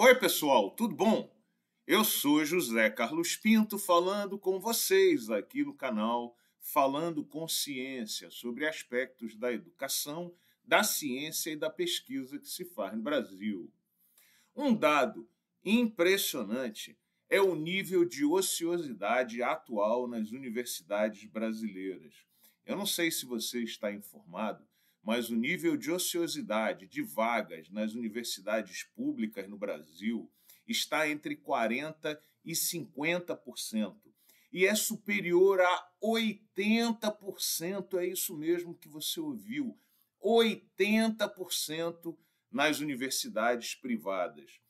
Oi, pessoal, tudo bom? Eu sou José Carlos Pinto falando com vocês aqui no canal Falando com Ciência sobre aspectos da educação, da ciência e da pesquisa que se faz no Brasil. Um dado impressionante é o nível de ociosidade atual nas universidades brasileiras. Eu não sei se você está informado, mas o nível de ociosidade de vagas nas universidades públicas no Brasil está entre 40% e 50%. E é superior a 80%, é isso mesmo que você ouviu, 80% nas universidades privadas.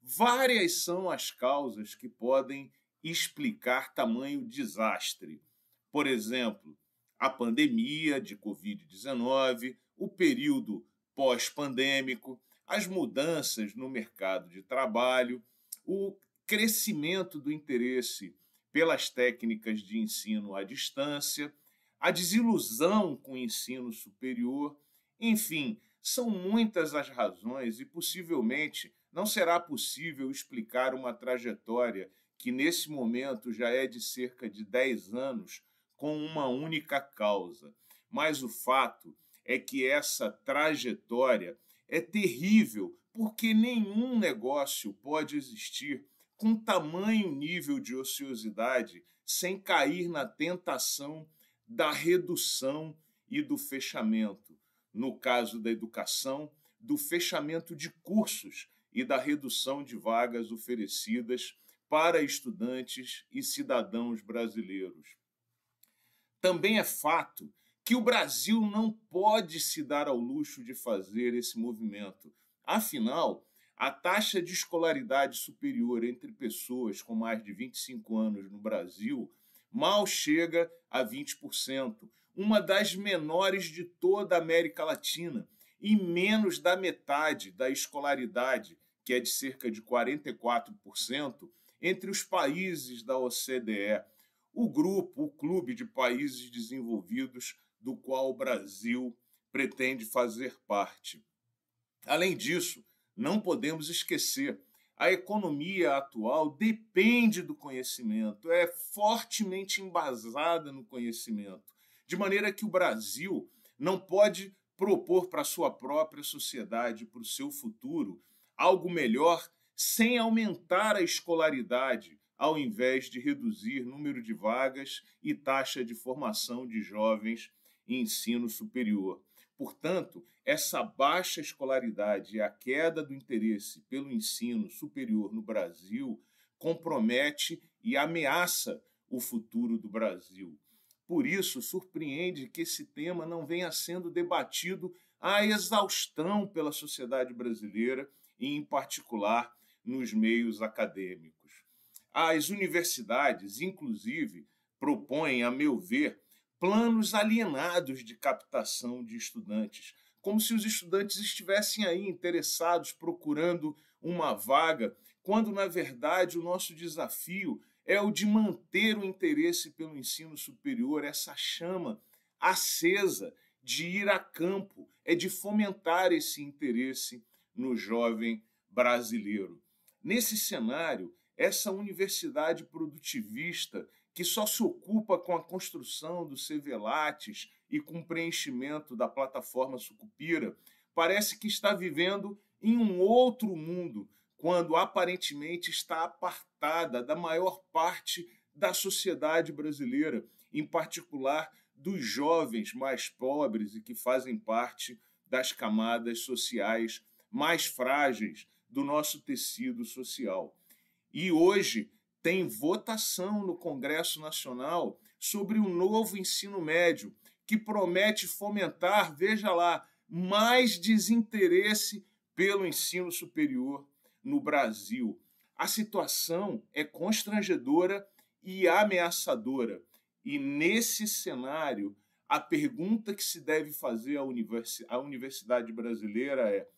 Várias são as causas que podem explicar tamanho desastre. Por exemplo, a pandemia de Covid-19, o período pós-pandêmico, as mudanças no mercado de trabalho, o crescimento do interesse pelas técnicas de ensino à distância, a desilusão com o ensino superior, enfim, são muitas as razões e possivelmente não será possível explicar uma trajetória que nesse momento já é de cerca de 10 anos com uma única causa. Mas o fato é que essa trajetória é terrível, porque nenhum negócio pode existir com tamanho nível de ociosidade sem cair na tentação da redução e do fechamento. No caso da educação, do fechamento de cursos e da redução de vagas oferecidas para estudantes e cidadãos brasileiros. Também é fato que o Brasil não pode se dar ao luxo de fazer esse movimento. Afinal, a taxa de escolaridade superior entre pessoas com mais de 25 anos no Brasil mal chega a 20%, uma das menores de toda a América Latina, e menos da metade da escolaridade, que é de cerca de 44%, entre os países da OCDE o grupo, o clube de países desenvolvidos do qual o Brasil pretende fazer parte. Além disso, não podemos esquecer, a economia atual depende do conhecimento, é fortemente embasada no conhecimento, de maneira que o Brasil não pode propor para sua própria sociedade, para o seu futuro, algo melhor sem aumentar a escolaridade, ao invés de reduzir número de vagas e taxa de formação de jovens em ensino superior. Portanto, essa baixa escolaridade e a queda do interesse pelo ensino superior no Brasil compromete e ameaça o futuro do Brasil. Por isso, surpreende que esse tema não venha sendo debatido à exaustão pela sociedade brasileira e, em particular, nos meios acadêmicos. As universidades, inclusive, propõem, a meu ver, planos alienados de captação de estudantes, como se os estudantes estivessem aí interessados, procurando uma vaga, quando, na verdade, o nosso desafio é o de manter o interesse pelo ensino superior, essa chama acesa de ir a campo, é de fomentar esse interesse no jovem brasileiro. Nesse cenário, essa universidade produtivista que só se ocupa com a construção dos CVLATs e com o preenchimento da plataforma Sucupira, parece que está vivendo em um outro mundo, quando aparentemente está apartada da maior parte da sociedade brasileira, em particular dos jovens mais pobres e que fazem parte das camadas sociais mais frágeis do nosso tecido social. E hoje tem votação no Congresso Nacional sobre o novo ensino médio, que promete fomentar, veja lá, mais desinteresse pelo ensino superior no Brasil. A situação é constrangedora e ameaçadora. E nesse cenário, a pergunta que se deve fazer à universidade brasileira é: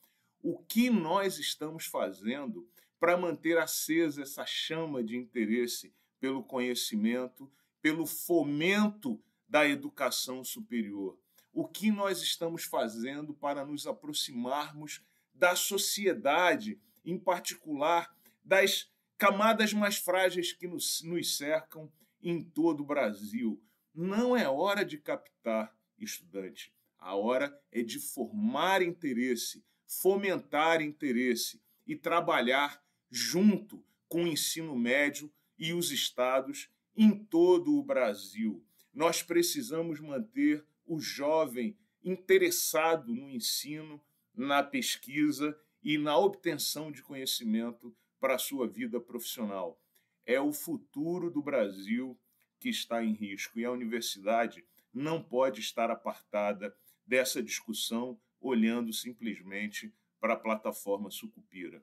o que nós estamos fazendo para manter acesa essa chama de interesse pelo conhecimento, pelo fomento da educação superior. O que nós estamos fazendo para nos aproximarmos da sociedade em particular das camadas mais frágeis que nos, nos cercam em todo o Brasil. Não é hora de captar estudante, a hora é de formar interesse, fomentar interesse e trabalhar junto com o ensino médio e os estados em todo o Brasil. Nós precisamos manter o jovem interessado no ensino, na pesquisa e na obtenção de conhecimento para a sua vida profissional. É o futuro do Brasil que está em risco e a universidade não pode estar apartada dessa discussão olhando simplesmente para a plataforma Sucupira.